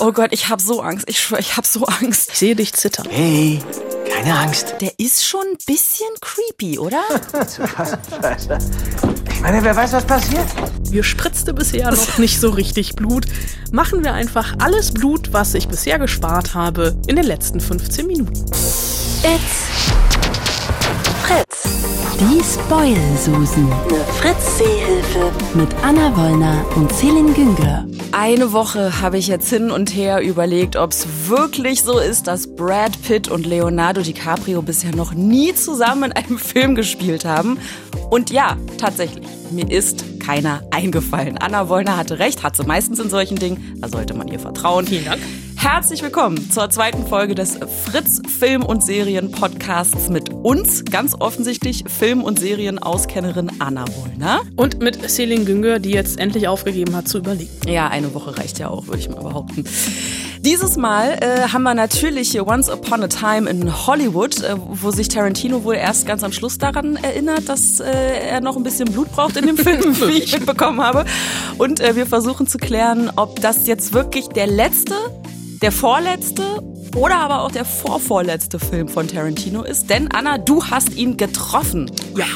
Oh Gott, ich hab so Angst. Ich schwör, ich hab so Angst. Ich sehe dich zittern. Hey, keine Angst. Der ist schon ein bisschen creepy, oder? Ich meine, wer weiß, was passiert? Mir spritzte bisher noch nicht so richtig Blut. Machen wir einfach alles Blut, was ich bisher gespart habe, in den letzten 15 Minuten. It's Fritz. Die Spoil-Susen. Eine Fritz-Seehilfe. Mit Anna Wollner und Celine Güngler. Eine Woche habe ich jetzt hin und her überlegt, ob es wirklich so ist, dass Brad Pitt und Leonardo DiCaprio bisher noch nie zusammen in einem Film gespielt haben. Und ja, tatsächlich, mir ist keiner eingefallen. Anna Wollner hatte recht, hat sie meistens in solchen Dingen. Da sollte man ihr vertrauen. Vielen Dank. Herzlich willkommen zur zweiten Folge des Fritz Film- und Serien-Podcasts mit uns, ganz offensichtlich Film- und Serienauskennerin Anna Wollner. Und mit Celine Günger, die jetzt endlich aufgegeben hat zu überlegen. Ja, eine Woche reicht ja auch, würde ich mal behaupten. Dieses Mal äh, haben wir natürlich hier Once Upon a Time in Hollywood, äh, wo sich Tarantino wohl erst ganz am Schluss daran erinnert, dass äh, er noch ein bisschen Blut braucht in dem Film, wie ich mitbekommen habe. Und äh, wir versuchen zu klären, ob das jetzt wirklich der letzte, der vorletzte oder aber auch der vorvorletzte Film von Tarantino ist. Denn Anna, du hast ihn getroffen. Ja.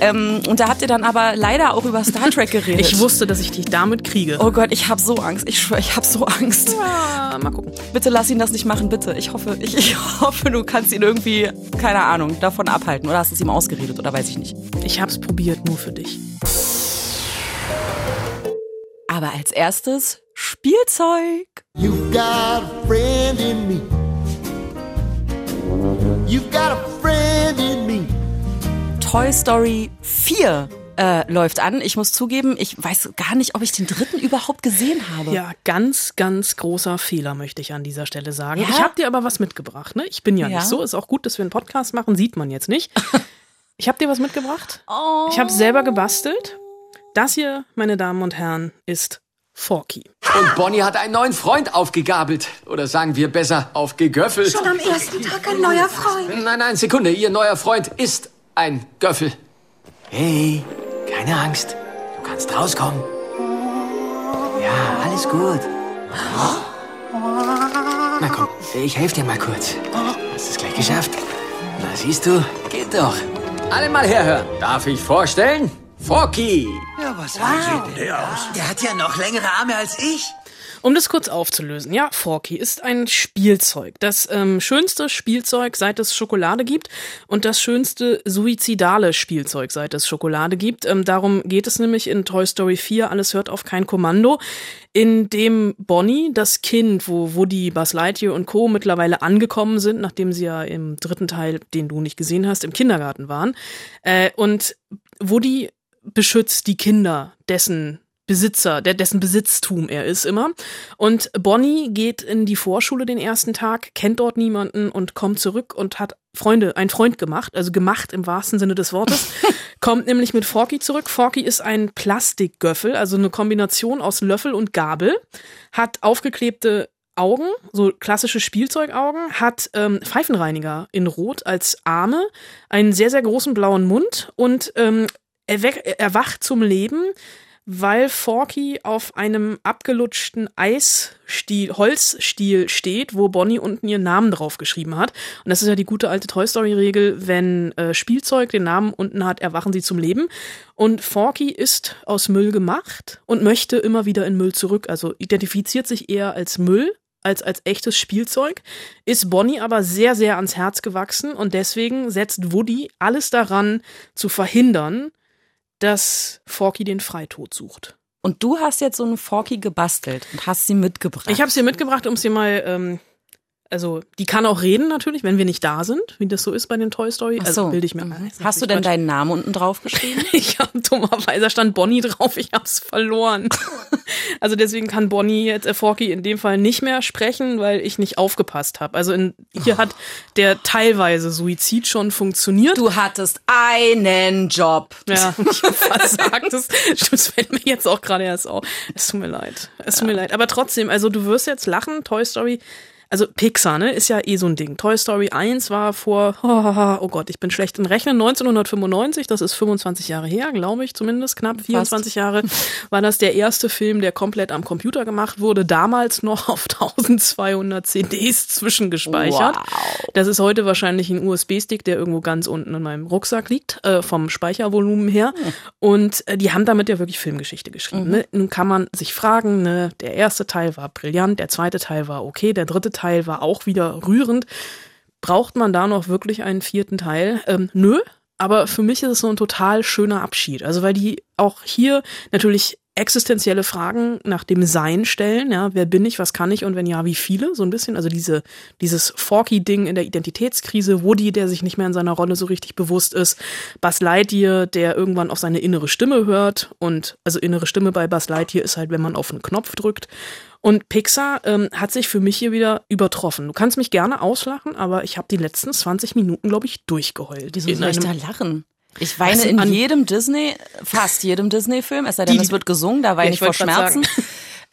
Ähm, und da habt ihr dann aber leider auch über Star Trek geredet. Ich wusste, dass ich dich damit kriege. Oh Gott, ich habe so Angst. Ich schwöre, ich habe so Angst. Ja, mal gucken. Bitte lass ihn das nicht machen, bitte. Ich hoffe, ich, ich hoffe, du kannst ihn irgendwie, keine Ahnung, davon abhalten. Oder hast du es ihm ausgeredet oder weiß ich nicht. Ich hab's probiert, nur für dich. Aber als erstes Spielzeug. You've got a friend in me. You've got a friend in me. Toy Story 4 äh, läuft an. Ich muss zugeben, ich weiß gar nicht, ob ich den dritten überhaupt gesehen habe. Ja, ganz, ganz großer Fehler, möchte ich an dieser Stelle sagen. Ja? Ich habe dir aber was mitgebracht, ne? Ich bin ja, Ja. nicht so. Ist auch gut, dass wir einen Podcast machen, sieht man jetzt nicht. Ich habe dir was mitgebracht. Oh. Ich habe selber gebastelt. Das hier, meine Damen und Herren, ist Forky. Und Bonnie hat einen neuen Freund aufgegabelt. Oder sagen wir besser, aufgegöffelt. Schon am ersten Tag ein neuer Freund. Nein, nein, Sekunde. Ihr neuer Freund ist ein Göffel. Hey, keine Angst. Du kannst rauskommen. Ja, alles gut. Na komm, ich helfe dir mal kurz. Hast es gleich geschafft? Na, siehst du, geht doch. Alle mal herhören. Darf ich vorstellen? Forky. Ja, was sieht denn der aus? Der hat ja noch längere Arme als ich. Um das kurz aufzulösen, ja, Forky ist ein Spielzeug. Das ähm, schönste Spielzeug, seit es Schokolade gibt und das schönste suizidale Spielzeug, seit es Schokolade gibt. Ähm, darum geht es nämlich in Toy Story 4, alles hört auf kein Kommando, in dem Bonnie, das Kind, wo Woody, Buzz Lightyear und Co. mittlerweile angekommen sind, nachdem sie ja im dritten Teil, den du nicht gesehen hast, im Kindergarten waren. Äh, und Woody beschützt die Kinder, dessen Besitzer, der, dessen Besitztum er ist immer. Und Bonnie geht in die Vorschule den ersten Tag, kennt dort niemanden und kommt zurück und hat Freunde, ein Freund gemacht, also gemacht im wahrsten Sinne des Wortes. kommt nämlich mit Forky zurück. Forky ist ein Plastikgöffel, also eine Kombination aus Löffel und Gabel, hat aufgeklebte Augen, so klassische Spielzeugaugen, hat ähm, Pfeifenreiniger in Rot als Arme, einen sehr, sehr großen blauen Mund und ähm, erwacht zum Leben, weil Forky auf einem abgelutschten Eisstiel, Holzstiel steht, wo Bonnie unten ihren Namen drauf geschrieben hat. Und das ist ja die gute alte Toy Story-Regel, wenn äh, Spielzeug den Namen unten hat, erwachen sie zum Leben. Und Forky ist aus Müll gemacht und möchte immer wieder in Müll zurück, also identifiziert sich eher als Müll als als echtes Spielzeug, ist Bonnie aber sehr, sehr ans Herz gewachsen und deswegen setzt Woody alles daran zu verhindern, dass Forky den Freitod sucht. Und du hast jetzt so eine Forky gebastelt und hast sie mitgebracht. Ich habe sie mitgebracht, um sie mal, ähm, also die kann auch reden natürlich, wenn wir nicht da sind, wie das so ist bei den Toy Story. Ach Also so. bilde ich mir Mhm. ein. Hast du denn Quatsch. deinen Namen unten drauf geschrieben? Ich habe dummerweise stand Bonnie drauf, ich hab's verloren. Also deswegen kann Bonnie jetzt äh, Forky in dem Fall nicht mehr sprechen, weil ich nicht aufgepasst habe. Also in, hier hat der teilweise Suizid schon funktioniert. Du hattest einen Job. Ja, ich versagt. Das, das fällt mir jetzt auch gerade erst auf. Es tut mir leid. Es tut mir leid. Aber trotzdem, also du wirst jetzt lachen, Toy Story also Pixar, ne, ist ja eh so ein Ding. Toy Story 1 war vor, oh Gott, ich bin schlecht in Rechnen, 1995, das ist 25 Jahre her, glaube ich zumindest, knapp 24 Jahre, war das der erste Film, der komplett am Computer gemacht wurde, damals noch auf 1200 CDs zwischengespeichert. Wow. Das ist heute wahrscheinlich ein USB-Stick, der irgendwo ganz unten in meinem Rucksack liegt, äh, vom Speichervolumen her. Und äh, die haben damit ja wirklich Filmgeschichte geschrieben. Ne? Nun kann man sich fragen, ne, der erste Teil war brillant, der zweite Teil war okay, der dritte Teil war auch wieder rührend. Braucht man da noch wirklich einen vierten Teil? Ähm, nö. Aber für mich ist es so ein total schöner Abschied. Also weil die auch hier natürlich existenzielle Fragen nach dem Sein stellen. Ja, wer bin ich, was kann ich und wenn ja, wie viele? So ein bisschen. Also diese, dieses Forky-Ding in der Identitätskrise, Woody, der sich nicht mehr in seiner Rolle so richtig bewusst ist, Buzz Lightyear, der irgendwann auf seine innere Stimme hört und also innere Stimme bei Buzz Lightyear ist halt, wenn man auf einen Knopf drückt. Und Pixar ähm, hat sich für mich hier wieder übertroffen. Du kannst mich gerne auslachen, aber ich habe die letzten 20 Minuten, glaube ich, durchgeheult. Wieso soll ich da lachen? Ich weine Also in an- jedem Disney, fast jedem Disney-Film, es sei denn, Die- es wird gesungen, da weine Ja, ich vor Schmerzen.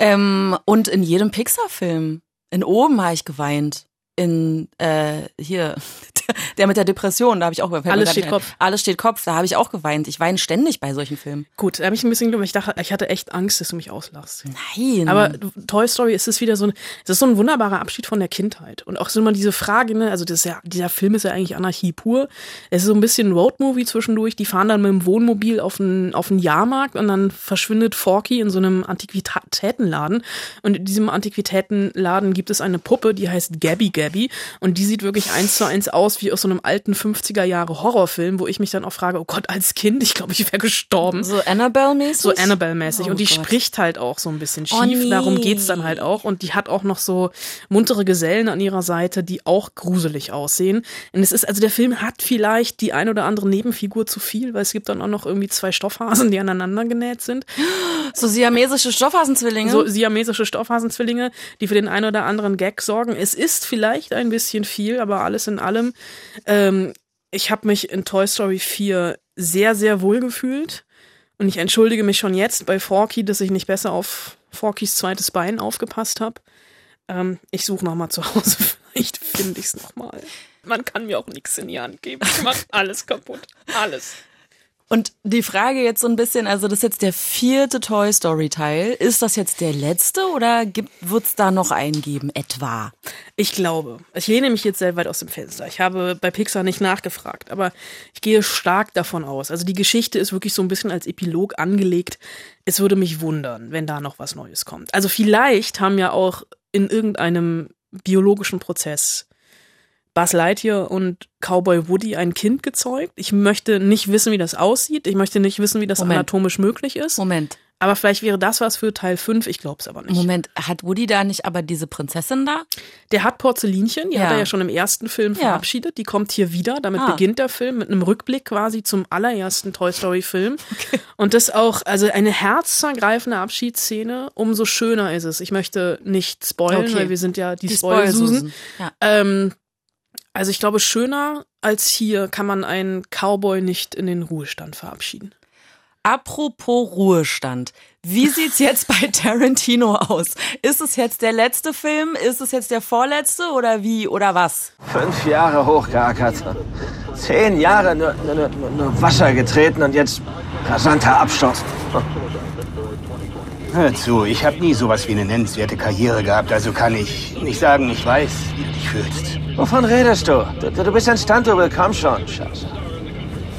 Ähm, und in jedem Pixar-Film. In oben habe ich geweint. In äh, hier, der mit der Depression, da habe ich auch mir Alles steht. Kopf. Alles steht Kopf, da habe ich auch geweint. Ich weine ständig bei solchen Filmen. Gut, da habe ich ein bisschen Glück, ich dachte, ich hatte echt Angst, dass du mich auslachst. Nein. Aber Toy Story ist es wieder so ein, es ist so ein wunderbarer Abschied von der Kindheit. Und auch so immer diese Frage, ne, also das ja, dieser Film ist ja eigentlich Anarchie pur. Es ist so ein bisschen ein Roadmovie zwischendurch. Die fahren dann mit dem Wohnmobil auf einen, auf einen Jahrmarkt und dann verschwindet Forky in so einem Antiquitätenladen. Und in diesem Antiquitätenladen gibt es eine Puppe, die heißt Gabby Gabby. Und die sieht wirklich eins zu eins aus wie aus so einem alten 50er Jahre Horrorfilm, wo ich mich dann auch frage, oh Gott, als Kind, ich glaube, ich wäre gestorben. so Annabelle-mäßig? So Annabelle-mäßig. Oh und die Gott. spricht halt auch so ein bisschen schief. Oh nee. Darum geht's dann halt auch. Und die hat auch noch so muntere Gesellen an ihrer Seite, die auch gruselig aussehen. Und es ist, also der Film hat vielleicht die ein oder andere Nebenfigur zu viel, weil es gibt dann auch noch irgendwie zwei Stoffhasen, die aneinander genäht sind. So siamesische Stoffhasenzwillinge? So siamesische Stoffhasenzwillinge, die für den einen oder anderen Gag sorgen. Es ist vielleicht ein bisschen viel, aber alles in allem. Ähm, ich habe mich in Toy Story 4 sehr, sehr wohl gefühlt. Und ich entschuldige mich schon jetzt bei Forky, dass ich nicht besser auf Forkys zweites Bein aufgepasst habe. Ähm, ich suche noch mal zu Hause. Vielleicht finde ich es noch mal. Man kann mir auch nichts in die Hand geben. Ich mache alles kaputt. Alles. Und die Frage jetzt so ein bisschen, also das ist jetzt der vierte Toy Story Teil. Ist das jetzt der letzte oder wird es da noch einen geben, etwa? Ich glaube, ich lehne mich jetzt sehr weit aus dem Fenster. Ich habe bei Pixar nicht nachgefragt, aber ich gehe stark davon aus. Also die Geschichte ist wirklich so ein bisschen als Epilog angelegt. Es würde mich wundern, wenn da noch was Neues kommt. Also vielleicht haben ja auch in irgendeinem biologischen Prozess Buzz Lightyear und Cowboy Woody ein Kind gezeugt. Ich möchte nicht wissen, wie das aussieht. Ich möchte nicht wissen, wie das Moment. anatomisch möglich ist. Moment. Aber vielleicht wäre das was für Teil 5. Ich glaube es aber nicht. Moment, hat Woody da nicht aber diese Prinzessin da? Der hat Porzellinchen, die Ja. hat er ja schon im ersten Film Ja. verabschiedet. Die kommt hier wieder. Damit Ah. beginnt der Film mit einem Rückblick quasi zum allerersten Toy Story Film. Und das auch, also eine herzzergreifende Abschiedsszene. Umso schöner ist es. Ich möchte nicht spoilen, Okay. weil wir sind ja die, Die Spoil-Susen. Spoil-Susen. Ja. Ähm, also ich glaube, schöner als hier kann man einen Cowboy nicht in den Ruhestand verabschieden. Apropos Ruhestand. Wie sieht's jetzt bei Tarantino aus? Ist es jetzt der letzte Film? Ist es jetzt der vorletzte oder wie oder was? Fünf Jahre hochgeackert. Zehn Jahre nur, nur, nur, nur Wasser getreten und jetzt rasanter Absturz. Hör zu, ich habe nie sowas wie eine nennenswerte Karriere gehabt, also kann ich nicht sagen, ich weiß, wie du dich fühlst. Wovon redest du? Du, du bist ein Stunt-Double, komm schon. Scheiße.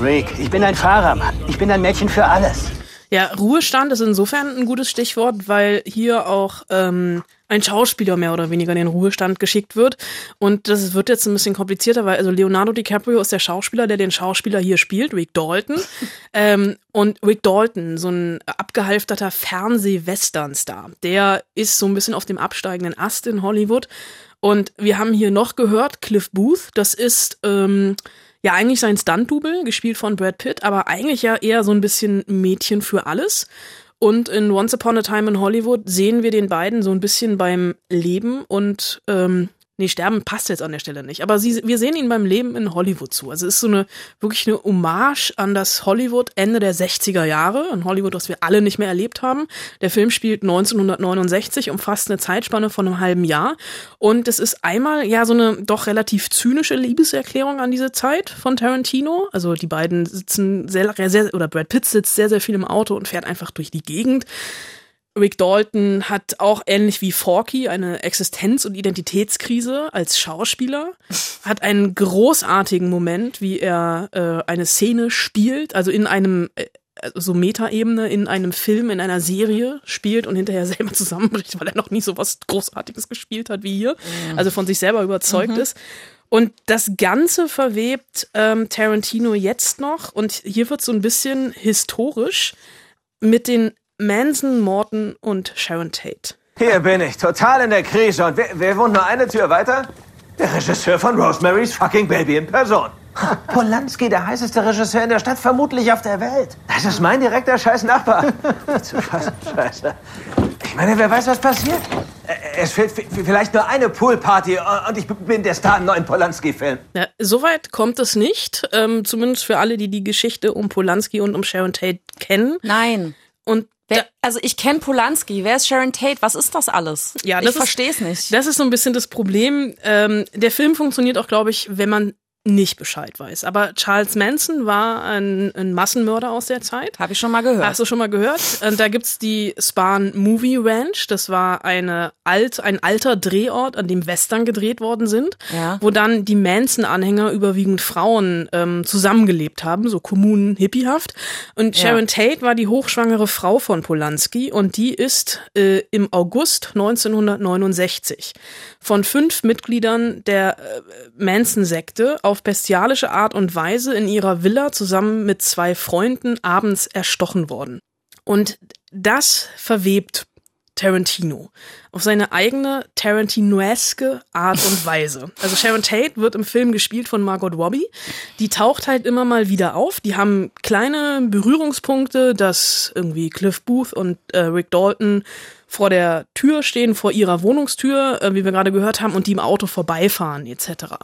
Rick, ich bin ein Fahrer, Mann. Ich bin ein Mädchen für alles. Ja, Ruhestand ist insofern ein gutes Stichwort, weil hier auch ähm, ein Schauspieler mehr oder weniger in den Ruhestand geschickt wird. Und das wird jetzt ein bisschen komplizierter, weil also Leonardo DiCaprio ist der Schauspieler, der den Schauspieler hier spielt, Rick Dalton. ähm, und Rick Dalton, so ein abgehalfterter Fernseh-Western-Star, der ist so ein bisschen auf dem absteigenden Ast in Hollywood. Und wir haben hier noch gehört, Cliff Booth, das ist ähm, ja eigentlich sein Stunt-Double, gespielt von Brad Pitt, aber eigentlich ja eher so ein bisschen Mädchen für alles. Und in Once Upon a Time in Hollywood sehen wir den beiden so ein bisschen beim Leben und ähm, nee, sterben passt jetzt an der Stelle nicht. Aber sie, wir sehen ihn beim Leben in Hollywood zu. Also es ist so eine, wirklich eine Hommage an das Hollywood Ende der 60er Jahre. Ein Hollywood, das wir alle nicht mehr erlebt haben. Der Film spielt 1969, umfasst eine Zeitspanne von einem halben Jahr. Und es ist einmal, ja, so eine doch relativ zynische Liebeserklärung an diese Zeit von Tarantino. Also die beiden sitzen sehr, sehr, oder Brad Pitt sitzt sehr, sehr viel im Auto und fährt einfach durch die Gegend. Rick Dalton hat auch ähnlich wie Forky eine Existenz- und Identitätskrise als Schauspieler, hat einen großartigen Moment, wie er äh, eine Szene spielt, also in einem äh, so Metaebene in einem Film, in einer Serie spielt und hinterher selber zusammenbricht, weil er noch nie so was Großartiges gespielt hat wie hier, mhm. also von sich selber überzeugt mhm. ist. Und das Ganze verwebt ähm, Tarantino jetzt noch und hier wird so ein bisschen historisch mit den Manson, Morton und Sharon Tate. Hier bin ich, total in der Krise. Und wer, wer wohnt nur eine Tür weiter? Der Regisseur von Rosemary's Fucking Baby in Person. Polanski, der heißeste Regisseur in der Stadt, vermutlich auf der Welt. Das ist mein direkter scheiß Nachbar. Zu fassen, scheiße. Ich meine, wer weiß, was passiert? Es fehlt vielleicht nur eine Poolparty und ich bin der Star im neuen Polanski-Film. Ja, Soweit kommt es nicht. Ähm, zumindest für alle, die die Geschichte um Polanski und um Sharon Tate kennen. Nein. Und Wer, also ich kenne Polanski. Wer ist Sharon Tate? Was ist das alles? Ja, das ich verstehe es nicht. Das ist so ein bisschen das Problem. Ähm, der Film funktioniert auch, glaube ich, wenn man nicht Bescheid weiß. Aber Charles Manson war ein, ein Massenmörder aus der Zeit. Habe ich schon mal gehört. Hast du schon mal gehört? Und da gibt's die Spahn Movie Ranch. Das war eine alt, ein alter Drehort, an dem Western gedreht worden sind, ja. wo dann die Manson-Anhänger überwiegend Frauen ähm, zusammengelebt haben, so kommunen hippiehaft. Und Sharon ja. Tate war die hochschwangere Frau von Polanski und die ist äh, im August 1969 von fünf Mitgliedern der äh, Manson-Sekte auf bestialische Art und Weise in ihrer Villa zusammen mit zwei Freunden abends erstochen worden. Und das verwebt Tarantino auf seine eigene Tarantinoeske Art und Weise. Also Sharon Tate wird im Film gespielt von Margot Robbie. Die taucht halt immer mal wieder auf. Die haben kleine Berührungspunkte, dass irgendwie Cliff Booth und äh, Rick Dalton vor der Tür stehen, vor ihrer Wohnungstür, äh, wie wir gerade gehört haben, und die im Auto vorbeifahren etc.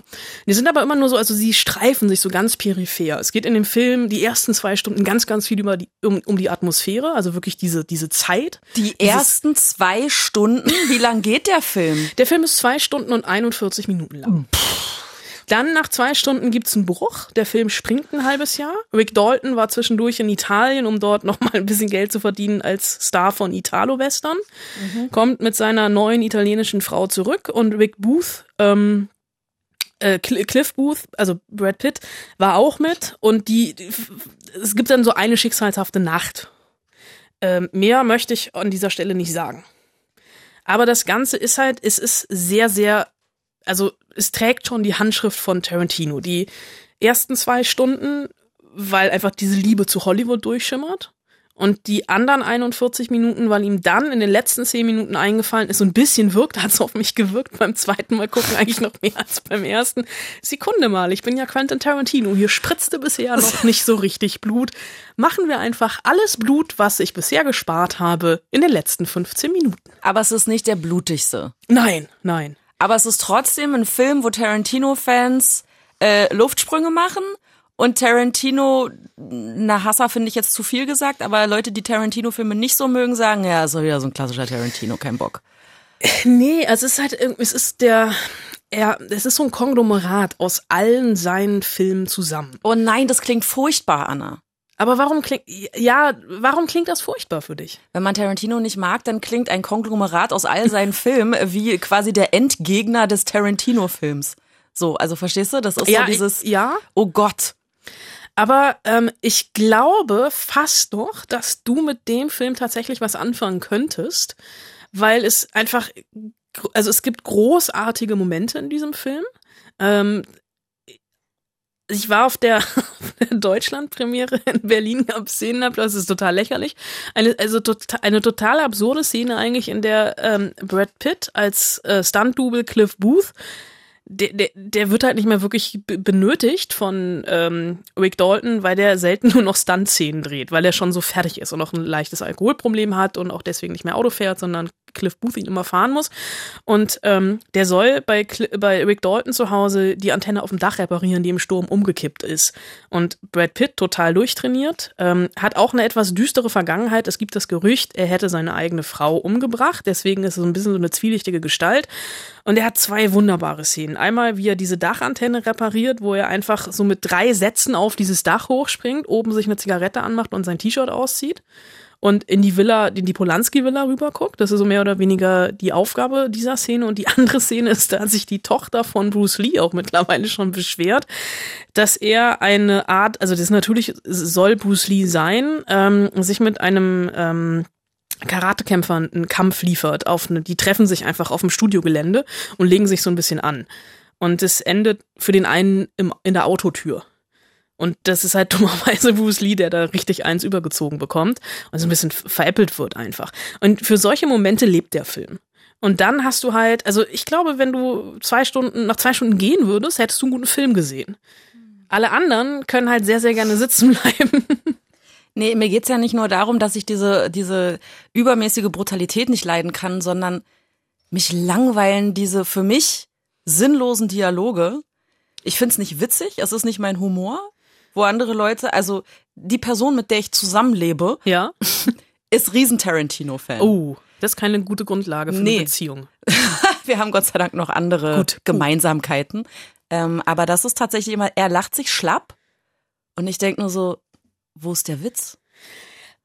Die sind aber immer nur so, also sie streifen sich so ganz peripher. Es geht in dem Film die ersten zwei Stunden ganz, ganz viel über die, um, um die Atmosphäre, also wirklich diese, diese Zeit. Die ersten zwei Stunden? Wie lang geht der Film? Der Film ist zwei Stunden und 41 Minuten lang. Pff. Dann nach zwei Stunden gibt's einen Bruch. Der Film springt ein halbes Jahr. Rick Dalton war zwischendurch in Italien, um dort nochmal ein bisschen Geld zu verdienen als Star von Italo-Western. Mhm. Kommt mit seiner neuen italienischen Frau zurück und Rick Booth, ähm, äh, Cliff Booth, also Brad Pitt, war auch mit und die, es gibt dann so eine schicksalshafte Nacht. Ähm, mehr möchte ich an dieser Stelle nicht sagen. Aber das Ganze ist halt, es ist sehr, sehr also es trägt schon die Handschrift von Tarantino. Die ersten zwei Stunden, weil einfach diese Liebe zu Hollywood durchschimmert. Und die anderen 41 Minuten, weil ihm dann in den letzten 10 Minuten eingefallen ist, so ein bisschen wirkt, hat es auf mich gewirkt beim zweiten Mal gucken, eigentlich noch mehr als beim ersten. Sekunde mal, ich bin ja Quentin Tarantino, hier spritzte bisher noch nicht so richtig Blut. Machen wir einfach alles Blut, was ich bisher gespart habe, in den letzten 15 Minuten. Aber es ist nicht der blutigste. Nein, nein. Aber es ist trotzdem ein Film, wo Tarantino-Fans äh, Luftsprünge machen. Und Tarantino, na Hasser finde ich jetzt zu viel gesagt, aber Leute, die Tarantino-Filme nicht so mögen, sagen, ja, ist doch wieder so ein klassischer Tarantino, kein Bock. Nee, also es ist halt, es ist der, er, es ist so ein Konglomerat aus allen seinen Filmen zusammen. Oh nein, das klingt furchtbar, Anna. Aber warum klingt, ja, warum klingt das furchtbar für dich? Wenn man Tarantino nicht mag, dann klingt ein Konglomerat aus all seinen Filmen wie quasi der Endgegner des Tarantino-Films. So, also verstehst du? Das ist ja, so dieses, ja. oh Gott. Aber ähm, ich glaube fast doch, dass du mit dem Film tatsächlich was anfangen könntest, weil es einfach, also es gibt großartige Momente in diesem Film. Ähm, ich war auf der, der Deutschland-Premiere in Berlin, gab Szenenapplaus, das ist total lächerlich. Eine, also tota-, eine total absurde Szene eigentlich, in der ähm, Brad Pitt als äh, Stunt-Double Cliff Booth der, der, der wird halt nicht mehr wirklich benötigt von ähm, Rick Dalton, weil der selten nur noch Stunt-Szenen dreht, weil er schon so fertig ist und auch ein leichtes Alkoholproblem hat und auch deswegen nicht mehr Auto fährt, sondern Cliff Booth ihn immer fahren muss. Und ähm, der soll bei, bei Rick Dalton zu Hause die Antenne auf dem Dach reparieren, die im Sturm umgekippt ist. Und Brad Pitt, total durchtrainiert, ähm, hat auch eine etwas düstere Vergangenheit. Es gibt das Gerücht, er hätte seine eigene Frau umgebracht. Deswegen ist es so ein bisschen so eine zwielichtige Gestalt. Und er hat zwei wunderbare Szenen. Einmal, wie er diese Dachantenne repariert, wo er einfach so mit drei Sätzen auf dieses Dach hochspringt, oben sich eine Zigarette anmacht und sein T-Shirt auszieht und in die Villa, in die Polanski-Villa rüberguckt. Das ist so mehr oder weniger die Aufgabe dieser Szene. Und die andere Szene ist, da hat sich die Tochter von Bruce Lee auch mittlerweile schon beschwert, dass er eine Art, also das natürlich soll Bruce Lee sein, ähm, sich mit einem ähm, Karatekämpfern einen Kampf liefert. Auf eine, die treffen sich einfach auf dem Studiogelände und legen sich so ein bisschen an. Und es endet für den einen im, in der Autotür. Und das ist halt dummerweise Bruce Lee, der da richtig eins übergezogen bekommt und so ein bisschen veräppelt wird einfach. Und für solche Momente lebt der Film. Und dann hast du halt, also ich glaube, wenn du zwei Stunden, nach zwei Stunden gehen würdest, hättest du einen guten Film gesehen. Alle anderen können halt sehr, sehr gerne sitzen bleiben. Nee, mir geht's ja nicht nur darum, dass ich diese, diese übermäßige Brutalität nicht leiden kann, sondern mich langweilen diese für mich sinnlosen Dialoge. Ich find's nicht witzig, es ist nicht mein Humor, wo andere Leute, also die Person, mit der ich zusammenlebe, ja. ist riesen Tarantino-Fan. Oh, das ist keine gute Grundlage für nee. eine Beziehung. Wir haben Gott sei Dank noch andere Gut. Gemeinsamkeiten. Ähm, aber das ist tatsächlich immer, er lacht sich schlapp und ich denke nur so, wo ist der Witz?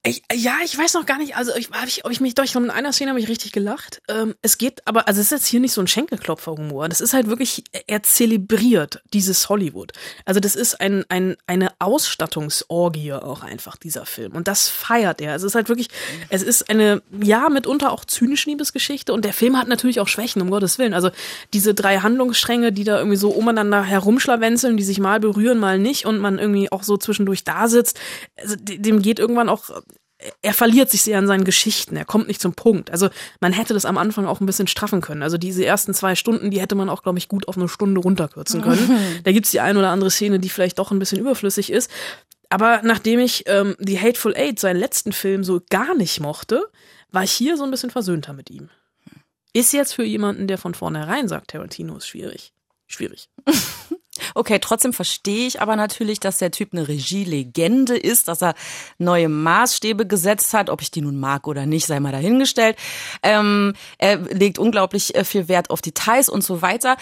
Ich, ja, ich weiß noch gar nicht, also ich, hab ich, ob ich mich doch, in einer Szene habe ich richtig gelacht. Ähm, es geht, aber, also es ist jetzt hier nicht so ein Schenkelklopfer-Humor. Das ist halt wirklich, er zelebriert dieses Hollywood. Also das ist ein, ein, eine Ausstattungsorgie auch einfach, dieser Film. Und das feiert er. Also es ist halt wirklich, es ist eine, ja, mitunter auch zynische Liebesgeschichte. Und der Film hat natürlich auch Schwächen, um Gottes Willen. Also diese drei Handlungsstränge, die da irgendwie so umeinander herumschlawenzeln, die sich mal berühren, mal nicht und man irgendwie auch so zwischendurch da sitzt, also dem geht irgendwann auch er verliert sich sehr an seinen Geschichten, er kommt nicht zum Punkt. Also man hätte das am Anfang auch ein bisschen straffen können. Also diese ersten zwei Stunden, die hätte man auch, glaube ich, gut auf eine Stunde runterkürzen können. Da gibt's die ein oder andere Szene, die vielleicht doch ein bisschen überflüssig ist. Aber nachdem ich ähm, die Hateful Eight, seinen letzten Film, so gar nicht mochte, war ich hier so ein bisschen versöhnter mit ihm. Ist jetzt für jemanden, der von vornherein sagt, Tarantino ist schwierig. Schwierig. Okay, trotzdem verstehe ich aber natürlich, dass der Typ eine Regielegende ist, dass er neue Maßstäbe gesetzt hat. Ob ich die nun mag oder nicht, sei mal dahingestellt. Ähm, er legt unglaublich äh, viel Wert auf Details und so weiter.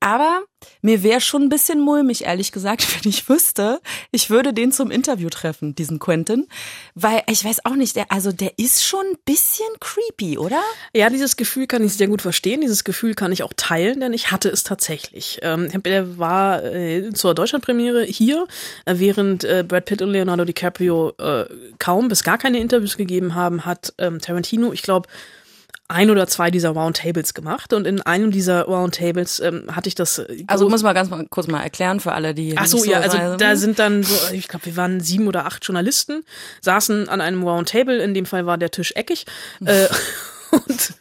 Aber mir wäre schon ein bisschen mulmig, ehrlich gesagt, wenn ich wüsste, ich würde den zum Interview treffen, diesen Quentin. Weil ich weiß auch nicht, der, also der ist schon ein bisschen creepy, oder? Ja, dieses Gefühl kann ich sehr gut verstehen. Dieses Gefühl kann ich auch teilen, denn ich hatte es tatsächlich. Ähm, er war äh, zur Deutschlandpremiere hier, äh, während äh, Brad Pitt und Leonardo DiCaprio äh, kaum bis gar keine Interviews gegeben haben, hat ähm, Tarantino, ich glaube, ein oder zwei dieser Roundtables gemacht und in einem dieser Roundtables ähm, hatte ich das. Äh, also muss man ganz mal, kurz mal erklären für alle, die. Ach so, ja, also reisen. da sind dann so, ich glaube, wir waren sieben oder acht Journalisten, saßen an einem Roundtable. In dem Fall war der Tisch eckig. äh, Und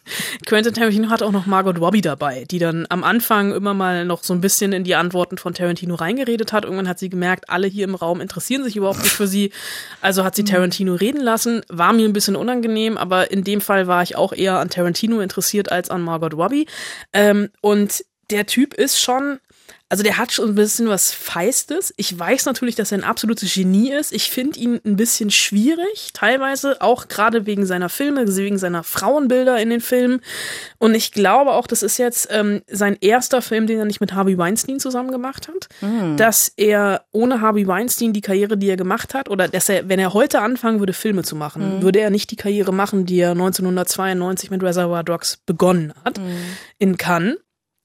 Quentin Tarantino hat auch noch Margot Robbie dabei, die dann am Anfang immer mal noch so ein bisschen in die Antworten von Tarantino reingeredet hat. Irgendwann hat sie gemerkt, alle hier im Raum interessieren sich überhaupt nicht für sie. Also hat sie mhm. Tarantino reden lassen. War mir ein bisschen unangenehm, aber in dem Fall war ich auch eher an Tarantino interessiert als an Margot Robbie. Ähm, und der Typ ist schon also der hat schon ein bisschen was Feistes. Ich weiß natürlich, dass er ein absolutes Genie ist. Ich finde ihn ein bisschen schwierig, teilweise auch gerade wegen seiner Filme, wegen seiner Frauenbilder in den Filmen. Und ich glaube auch, das ist jetzt ähm, sein erster Film, den er nicht mit Harvey Weinstein zusammen gemacht hat. Mhm. Dass er ohne Harvey Weinstein die Karriere, die er gemacht hat, oder dass er, wenn er heute anfangen würde, Filme zu machen, mhm. würde er nicht die Karriere machen, die er 1992 mit Reservoir Dogs begonnen hat mhm. in Cannes.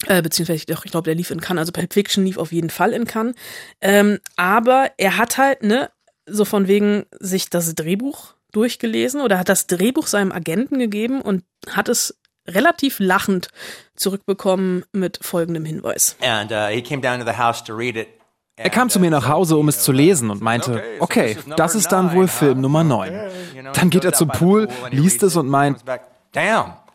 Äh, beziehungsweise doch, ich glaube, der lief in Cannes, also Pulp Fiction lief auf jeden Fall in Cannes. Ähm, aber er hat halt, ne, so von wegen sich das Drehbuch durchgelesen oder hat das Drehbuch seinem Agenten gegeben und hat es relativ lachend zurückbekommen mit folgendem Hinweis. And, uh, he came down to the house to read it. Er kam zu mir nach Hause, um es zu lesen und meinte, okay, das ist dann wohl Film Nummer 9. Dann geht er zum Pool, liest es und meint,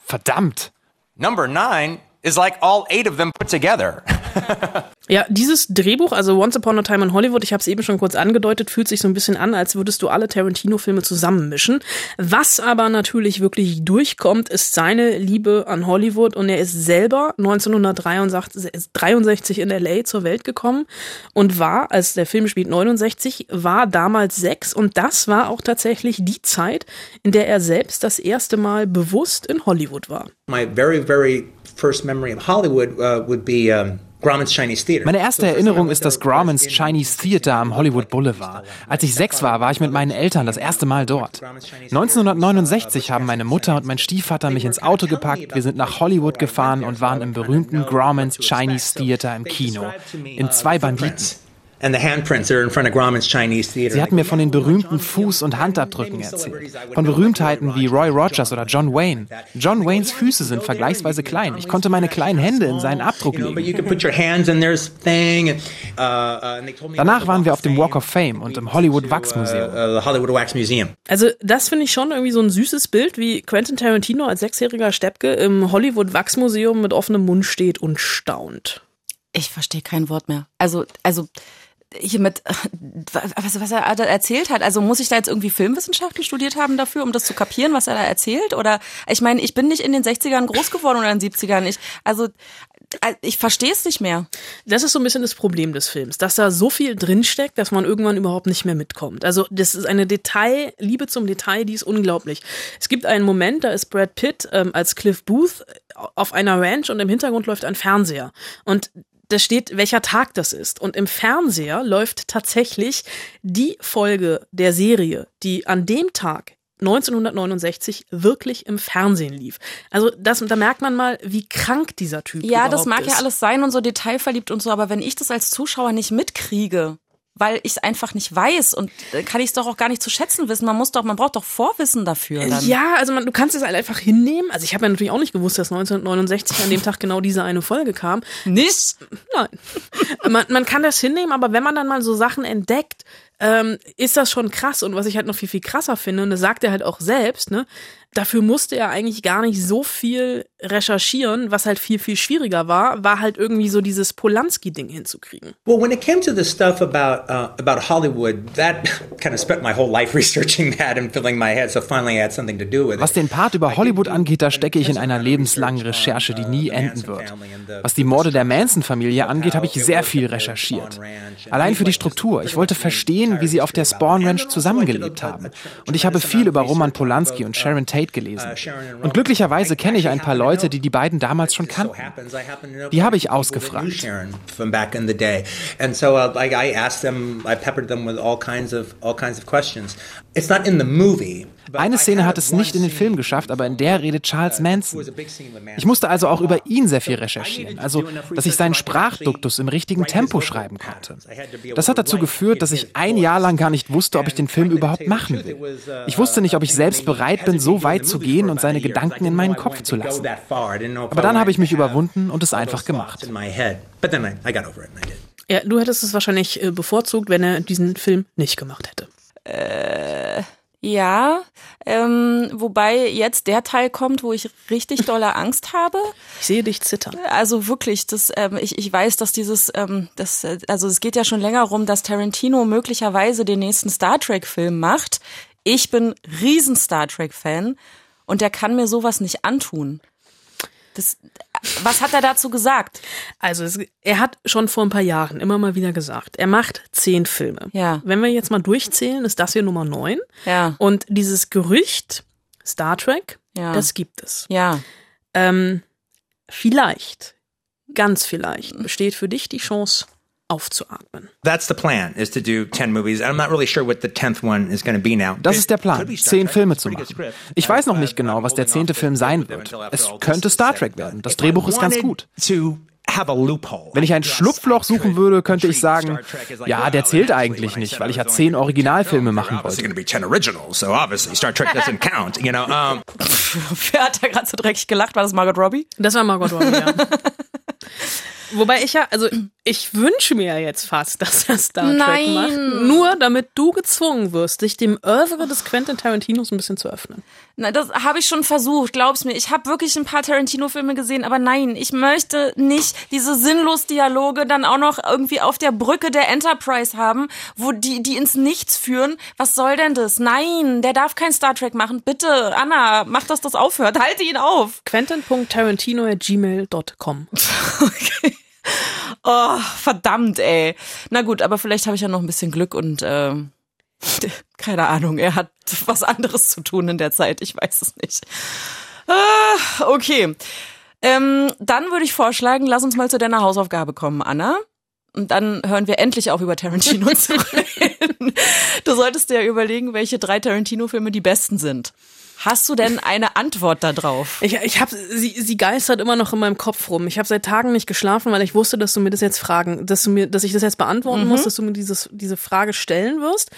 verdammt. Number 9 is like all eight of them put together. Ja, dieses Drehbuch, also Once Upon a Time in Hollywood, ich habe es eben schon kurz angedeutet, fühlt sich so ein bisschen an, als würdest du alle Tarantino-Filme zusammenmischen. Was aber natürlich wirklich durchkommt, ist seine Liebe an Hollywood und er ist selber 1963 in LA zur Welt gekommen und war, als der Film spielt 69, war damals sechs und das war auch tatsächlich die Zeit, in der er selbst das erste Mal bewusst in Hollywood war. My very, very first memory of Hollywood uh, would be um. Meine erste Erinnerung ist das Grauman's Chinese Theater am Hollywood Boulevard. Als ich sechs war, war ich mit meinen Eltern das erste Mal dort. 1969 haben meine Mutter und mein Stiefvater mich ins Auto gepackt, wir sind nach Hollywood gefahren und waren im berühmten Grauman's Chinese Theater im Kino. In zwei Banditen. And the handprints are in front of Grauman's Chinese Theater. Sie hatten mir von den berühmten Fuß- und Handabdrücken erzählt. Von Berühmtheiten wie Roy Rogers oder John Wayne. John Waynes Füße sind vergleichsweise klein. Ich konnte meine kleinen Hände in seinen Abdruck legen. Danach waren wir auf dem Walk of Fame und im Hollywood Wax Museum. Also das finde ich schon irgendwie so ein süßes Bild, wie Quentin Tarantino als sechsjähriger Steppke im Hollywood Wax Museum mit offenem Mund steht und staunt. Ich verstehe kein Wort mehr. Also, also hier mit, was, was er da erzählt hat. Also muss ich da jetzt irgendwie Filmwissenschaften studiert haben dafür, um das zu kapieren, was er da erzählt? Oder ich meine, ich bin nicht in den 60ern groß geworden oder in den 70ern. Ich, also ich verstehe es nicht mehr. Das ist so ein bisschen das Problem des Films, dass da so viel drinsteckt, dass man irgendwann überhaupt nicht mehr mitkommt. Also das ist eine Detail, Liebe zum Detail, die ist unglaublich. Es gibt einen Moment, da ist Brad Pitt ähm, als Cliff Booth auf einer Ranch und im Hintergrund läuft ein Fernseher. Und da steht, welcher Tag das ist. Und im Fernseher läuft tatsächlich die Folge der Serie, die an dem Tag 1969 wirklich im Fernsehen lief. Also das, da merkt man mal, wie krank dieser Typ ist. Ja, das mag ist. ja alles sein und so detailverliebt und so, aber wenn ich das als Zuschauer nicht mitkriege, weil ich es einfach nicht weiß und äh, kann ich es doch auch gar nicht zu schätzen wissen. Man muss doch, man braucht doch Vorwissen dafür. Dann. Ja, also man, du kannst es halt einfach hinnehmen. Also ich habe ja natürlich auch nicht gewusst, dass 1969 an dem Tag genau diese eine Folge kam. Nicht? Nein. man, man kann das hinnehmen, aber wenn man dann mal so Sachen entdeckt, ähm, ist das schon krass. Und was ich halt noch viel, viel krasser finde, und das sagt er halt auch selbst, ne, dafür musste er eigentlich gar nicht so viel recherchieren, was halt viel, viel schwieriger war, war halt irgendwie so dieses Polanski-Ding hinzukriegen. Well, when it came to the stuff about, uh, about Hollywood, that kind of spent my whole life researching that and filling my head, so finally I had something to do with it. Was den Part über Hollywood angeht, da stecke ich in einer lebenslangen Recherche, die nie enden wird. Was die Morde der Manson-Familie angeht, habe ich sehr viel recherchiert. Allein für die Struktur. Ich wollte verstehen, wie sie auf der Spawn Ranch zusammengelebt haben. Und ich habe viel über Roman Polanski und Sharon Tate gelesen. Und glücklicherweise kenne ich ein paar Leute, die die beiden damals schon kannten. Die habe ich ausgefragt. Uh. It's not in the movie. Eine Szene hat es nicht in den Film geschafft, aber in der redet Charles Manson. Ich musste also auch über ihn sehr viel recherchieren, also dass ich seinen Sprachduktus im richtigen Tempo schreiben konnte. Das hat dazu geführt, dass ich ein Jahr lang gar nicht wusste, ob ich den Film überhaupt machen will. Ich wusste nicht, ob ich selbst bereit bin, so weit zu gehen und seine Gedanken in meinen Kopf zu lassen. Aber dann habe ich mich überwunden und es einfach gemacht. Ja, du hättest es wahrscheinlich bevorzugt, wenn er diesen Film nicht gemacht hätte. Äh, ja, ähm, wobei jetzt der Teil kommt, wo ich richtig dolle Angst habe. Ich sehe dich zittern. Also wirklich, das, ähm, ich, ich weiß, dass dieses, ähm, das, äh, also es geht ja schon länger rum, dass Tarantino möglicherweise den nächsten Star Trek-Film macht. Ich bin riesen Star Trek-Fan und der kann mir sowas nicht antun. Das, was hat er dazu gesagt? Also es, er hat schon vor ein paar Jahren immer mal wieder gesagt, er macht zehn Filme. Ja. Wenn wir jetzt mal durchzählen, ist das hier Nummer neun. Ja. Und dieses Gerücht Star Trek, Ja. das gibt es. Ja. Ähm, vielleicht, ganz vielleicht, besteht für dich die Chance, aufzuatmen. That's the plan, is to do 10 movies. I'm not really sure what the 10th one is going to be now. Das ist der Plan, zehn Filme zu machen. Ich weiß noch nicht genau, was der zehnte Film sein wird. Es könnte Star Trek werden. Das Drehbuch ist ganz gut. Wenn ich ein Schlupfloch suchen würde, könnte ich sagen, ja, der zählt eigentlich nicht, weil ich ja zehn Originalfilme machen wollte. Wer hat da gerade so dreckig gelacht? War das Margot Robbie? Das war Margot Robbie, ja. Wobei ich ja, also ich wünsche mir ja jetzt fast, dass er Star Trek Nein. macht. Nur damit du gezwungen wirst, dich dem Oeuvre des Quentin Tarantinos ein bisschen zu öffnen. Na, das habe ich schon versucht, glaub's mir. Ich habe wirklich ein paar Tarantino-Filme gesehen, aber nein, ich möchte nicht diese sinnlos Dialoge dann auch noch irgendwie auf der Brücke der Enterprise haben, wo die, die ins Nichts führen. Was soll denn das? Nein, der darf kein Star Trek machen. Bitte, Anna, mach, dass das aufhört. Halte ihn auf. Quentin.tarantino.gmail.com Okay. Oh, verdammt, ey. Na gut, aber vielleicht habe ich ja noch ein bisschen Glück und äh, keine Ahnung, er hat was anderes zu tun in der Zeit. Ich weiß es nicht. Ah, okay. Ähm, dann würde ich vorschlagen, lass uns mal zu deiner Hausaufgabe kommen, Anna. Und dann hören wir endlich auf, über Tarantino zu reden. Du solltest dir ja überlegen, welche drei Tarantino-Filme die besten sind. Hast du denn eine Antwort darauf? Ich, ich habe sie, sie geistert immer noch in meinem Kopf rum. Ich habe seit Tagen nicht geschlafen, weil ich wusste, dass du mir das jetzt fragen, dass du mir, dass ich das jetzt beantworten Mhm. muss, dass du mir dieses, diese Frage stellen wirst.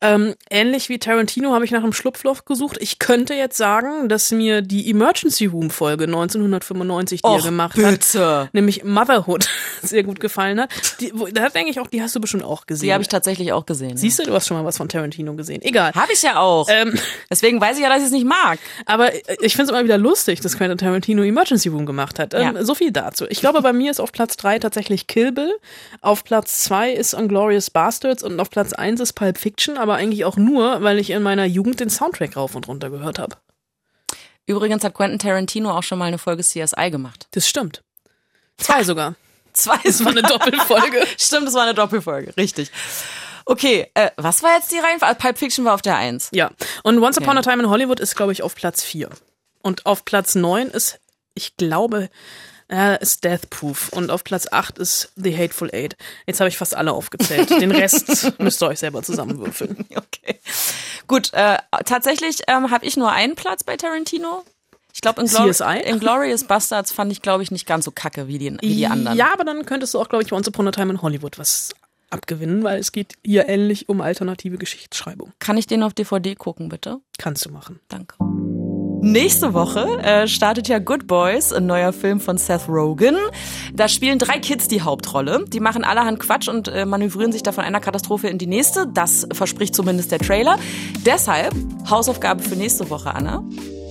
Ähm, ähnlich wie Tarantino habe ich nach einem Schlupfloch gesucht. Ich könnte jetzt sagen, dass mir die Emergency Room Folge 1995, die Och, er gemacht bitte. hat, nämlich Motherhood, sehr gut gefallen hat. Die, da denke ich auch, die hast du bestimmt auch gesehen. Die habe ich tatsächlich auch gesehen. Siehst du, du hast schon mal was von Tarantino gesehen. Egal. Habe ich ja auch. Ähm, Deswegen weiß ich ja, dass ich es nicht mag. aber ich finde es immer wieder lustig, dass Quentin Tarantino Emergency Room gemacht hat. Ähm, Ja. So viel dazu. Ich glaube, bei mir ist auf Platz drei tatsächlich Kill Bill. Auf Platz zwei ist Unglorious Bastards und auf Platz eins ist Pulp Fiction, aber eigentlich auch nur, weil ich in meiner Jugend den Soundtrack rauf und runter gehört habe. Übrigens hat Quentin Tarantino auch schon mal eine Folge CSI gemacht. Das stimmt. Zwei sogar. Zwei. Das war eine Doppelfolge. Stimmt, das war eine Doppelfolge. Richtig. Okay, äh, was war jetzt die Reihenfolge? Pulp Fiction war auf der Eins. Ja. Und Once Upon Okay. a Time in Hollywood ist, glaube ich, auf Platz vier. Und auf Platz neun ist, ich glaube, äh, ist Death Proof. Und auf Platz acht ist The Hateful Eight. Jetzt habe ich fast alle aufgezählt. Den Rest müsst ihr euch selber zusammenwürfeln. Okay. Gut, äh, tatsächlich ähm, habe ich nur einen Platz bei Tarantino. Ich glaube, in, Glor in Glorious Bastards fand ich, glaube ich, nicht ganz so kacke wie die, wie die anderen. Ja, aber dann könntest du auch, glaube ich, bei Once Upon a Time in Hollywood was abgewinnen, weil es geht hier ähnlich um alternative Geschichtsschreibung. Kann ich den auf DVD gucken, bitte? Kannst du machen. Danke. Nächste Woche äh, startet ja Good Boys, ein neuer Film von Seth Rogen. Da spielen drei Kids die Hauptrolle. Die machen allerhand Quatsch und äh, manövrieren sich da von einer Katastrophe in die nächste. Das verspricht zumindest der Trailer. Deshalb Hausaufgabe für nächste Woche, Anna.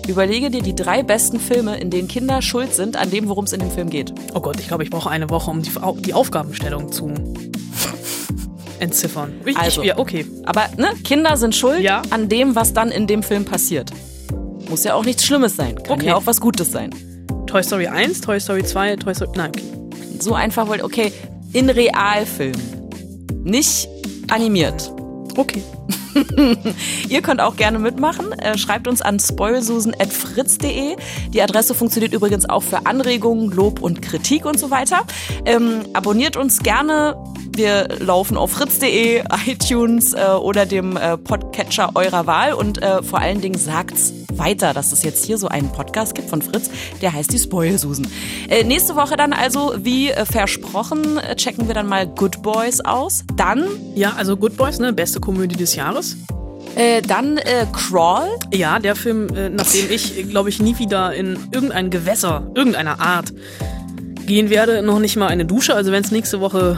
Überlege dir die drei besten Filme, in denen Kinder schuld sind an dem, worum es in dem Film geht. Oh Gott, ich glaube, ich brauche eine Woche, um die, die Aufgabenstellung zu entziffern. Ich, Also. ich, ja, okay. Aber ne, Kinder sind schuld Ja. an dem, was dann in dem Film passiert. Muss ja auch nichts Schlimmes sein. Kann Okay. ja auch was Gutes sein. Toy Story 1, Toy Story 2, Toy Story. Nein, okay. So einfach wollt, okay, in Realfilm. Nicht animiert. Okay. Ihr könnt auch gerne mitmachen. Äh, schreibt uns an spoilsusen.fritz.de. Die Adresse funktioniert übrigens auch für Anregungen, Lob und Kritik und so weiter. Ähm, abonniert uns gerne. Wir laufen auf fritz.de, iTunes äh, oder dem äh, Podcatcher eurer Wahl. Und äh, vor allen Dingen sagt's weiter, dass es jetzt hier so einen Podcast gibt von Fritz, der heißt die Spoilsusen. Äh, nächste Woche dann also, wie äh, versprochen, äh, checken wir dann mal Good Boys aus. Dann, Ja, also Good Boys, ne? Beste Komödie des Jahres. Äh, dann äh, Crawl. Ja, der Film, äh, nachdem ich, glaube ich, nie wieder in irgendein Gewässer, irgendeiner Art gehen werde, noch nicht mal eine Dusche. Also wenn es nächste Woche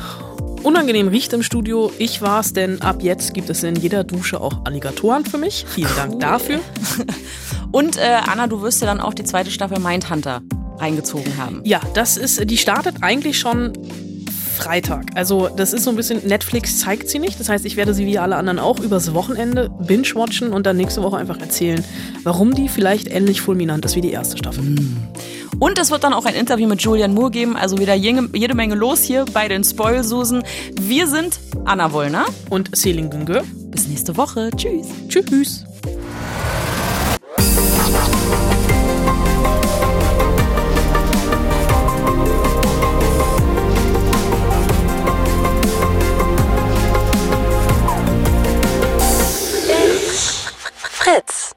unangenehm riecht im Studio, ich war's, denn ab jetzt gibt es in jeder Dusche auch Alligatoren für mich. Vielen Dank dafür. Und äh, Anna, du wirst ja dann auch die zweite Staffel Mindhunter reingezogen haben. Ja, das ist, die startet eigentlich schon Freitag. Also das ist so ein bisschen, Netflix zeigt sie nicht. Das heißt, ich werde sie wie alle anderen auch übers Wochenende binge-watchen und dann nächste Woche einfach erzählen, warum die vielleicht ähnlich fulminant ist wie die erste Staffel. Und es wird dann auch ein Interview mit Julian Moore geben, also wieder jede, jede Menge los hier bei den Spoilsusen. Wir sind Anna Wollner. Und Selin Güngör. Bis nächste Woche. Tschüss. Tschüss. Fritz.